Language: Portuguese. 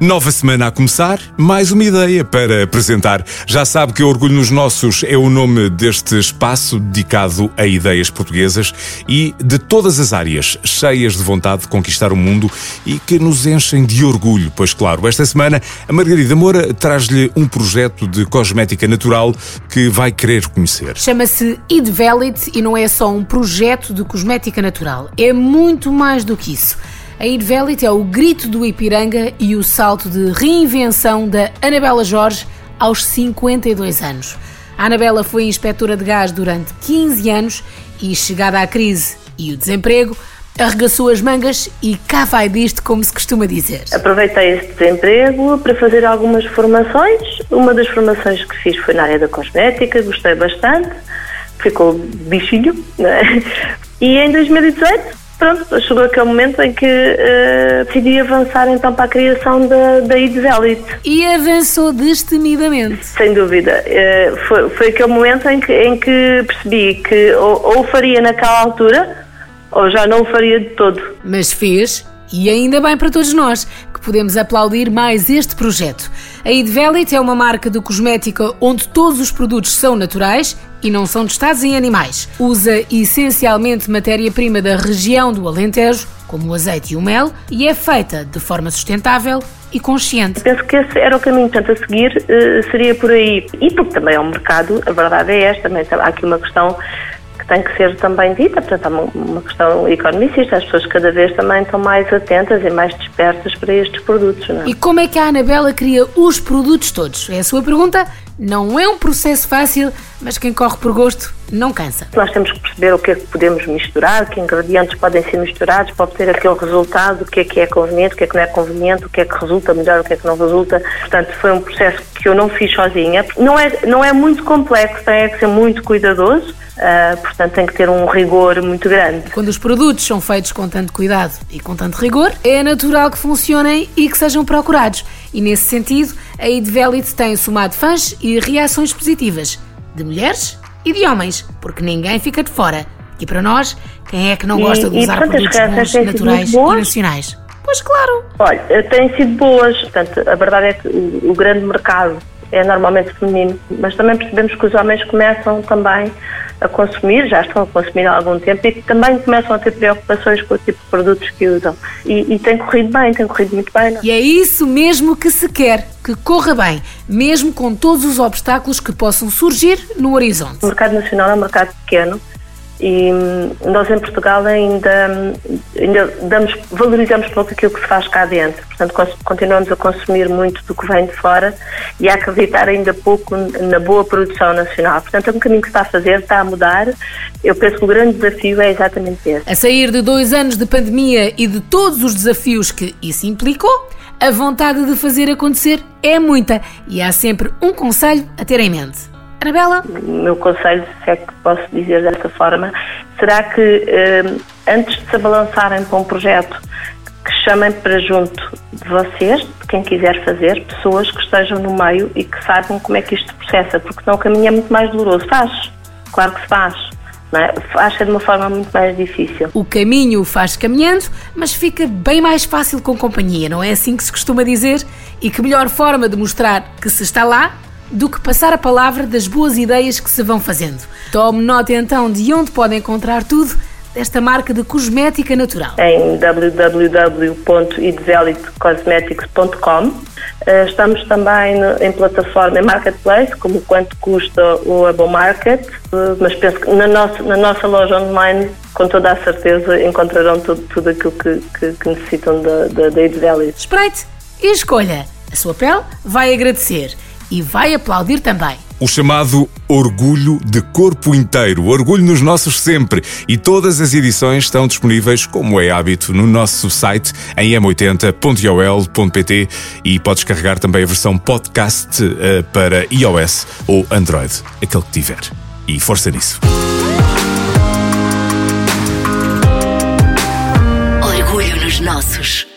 Nova semana a começar, mais uma ideia para apresentar. Já sabe que Orgulho nos Nossos é o nome deste espaço dedicado a ideias portuguesas e de todas as áreas, cheias de vontade de conquistar o mundo e que nos enchem de orgulho. Pois claro, esta semana a Margarida Moura traz-lhe um projeto de cosmética natural que vai querer conhecer. Chama-se Valid e não é só um projeto de cosmética natural, é muito mais do que isso. A Irvelit é o grito do Ipiranga e o salto de reinvenção da Anabela Jorge aos 52 anos. A Anabela foi inspetora de gás durante 15 anos e, chegada à crise e o desemprego, arregaçou as mangas e cá vai disto, como se costuma dizer. Aproveitei esse desemprego para fazer algumas formações. Uma das formações que fiz foi na área da cosmética, gostei bastante, ficou bichinho. Né? E em 2018 pronto, chegou aquele momento em que uh, decidi avançar então para a criação da, da IDS Elite. E avançou destemidamente. Sem dúvida. Uh, foi, foi aquele momento em que, em que percebi que ou, ou faria naquela altura ou já não o faria de todo. Mas fez, e ainda bem para todos nós, que podemos aplaudir mais este projeto. A Idvelit é uma marca de cosmética onde todos os produtos são naturais e não são testados em animais. Usa essencialmente matéria-prima da região do Alentejo, como o azeite e o mel, e é feita de forma sustentável e consciente. Penso que esse era o caminho, portanto, a seguir uh, seria por aí. E porque também é um mercado, a verdade é esta, também há aqui uma questão tem que ser também dita, portanto, há uma questão economicista, as pessoas cada vez também estão mais atentas e mais despertas para estes produtos. Não é? E como é que a Anabela cria os produtos todos? É a sua pergunta? Não é um processo fácil, mas quem corre por gosto não cansa. Nós temos que perceber o que é que podemos misturar, que ingredientes podem ser misturados para obter aquele resultado, o que é que é conveniente, o que é que não é conveniente, o que é que resulta melhor, o que é que não resulta. Portanto, foi um processo que eu não fiz sozinha. Não é, não é muito complexo, tem que ser muito cuidadoso Uh, portanto, tem que ter um rigor muito grande. Quando os produtos são feitos com tanto cuidado e com tanto rigor, é natural que funcionem e que sejam procurados. E nesse sentido, a Idvelit tem somado fãs e reações positivas de mulheres e de homens, porque ninguém fica de fora. E para nós, quem é que não gosta de usar produtos bons, naturais e nacionais? Pois claro. Olha, têm sido boas. Portanto, a verdade é que o grande mercado é normalmente feminino, mas também percebemos que os homens começam também a consumir, já estão a consumir há algum tempo e que também começam a ter preocupações com o tipo de produtos que usam. E, e tem corrido bem, tem corrido muito bem. Não? É? E é isso mesmo que se quer, que corra bem, mesmo com todos os obstáculos que possam surgir no horizonte. O mercado nacional é um mercado pequeno e hum, nós em Portugal ainda, ainda damos, valorizamos pouco aquilo que se faz cá dentro. Portanto, continuamos a consumir muito do que vem de fora e a acreditar ainda pouco na boa produção nacional. Portanto, é um caminho que está a fazer, está a mudar. Eu penso que o grande desafio é exatamente esse. A sair de dois anos de pandemia e de todos os desafios que isso implicou, a vontade de fazer acontecer é muita e há sempre um conselho a ter em mente. Anabela? O meu conselho, se é que posso dizer dessa forma, será que eh, antes de se abalançarem para um projeto, que chamem para junto de vocês, de quem quiser fazer, pessoas que estejam no meio e que saibam como é que isto processa, porque senão o caminho é muito mais doloroso. Faz, claro que se faz. Não é? É de uma forma muito mais difícil. O caminho faz caminhando, mas fica bem mais fácil com companhia, não é assim que se costuma dizer? E que melhor forma de mostrar que se está lá do que passar a palavra das boas ideias que se vão fazendo. Tome nota então de onde pode encontrar tudo desta marca de cosmética natural. Em www.idzelitcosmetics.com eh, Estamos também em plataforma, em marketplace, como quanto custa o Abo Market, eh, mas penso que na nossa, na nossa loja online, com toda a certeza, encontrarão tudo, tudo aquilo que, que, que necessitam da, da, da Espreite e escolha. A sua pele vai agradecer e vai aplaudir também. O chamado Orgulho de Corpo Inteiro. Orgulho nos nossos sempre. E todas as edições estão disponíveis, como é hábito, no nosso site em m80.ol.pt e podes carregar também a versão podcast uh, para iOS ou Android, aquele que tiver. E força nisso. Orgulho nos nossos.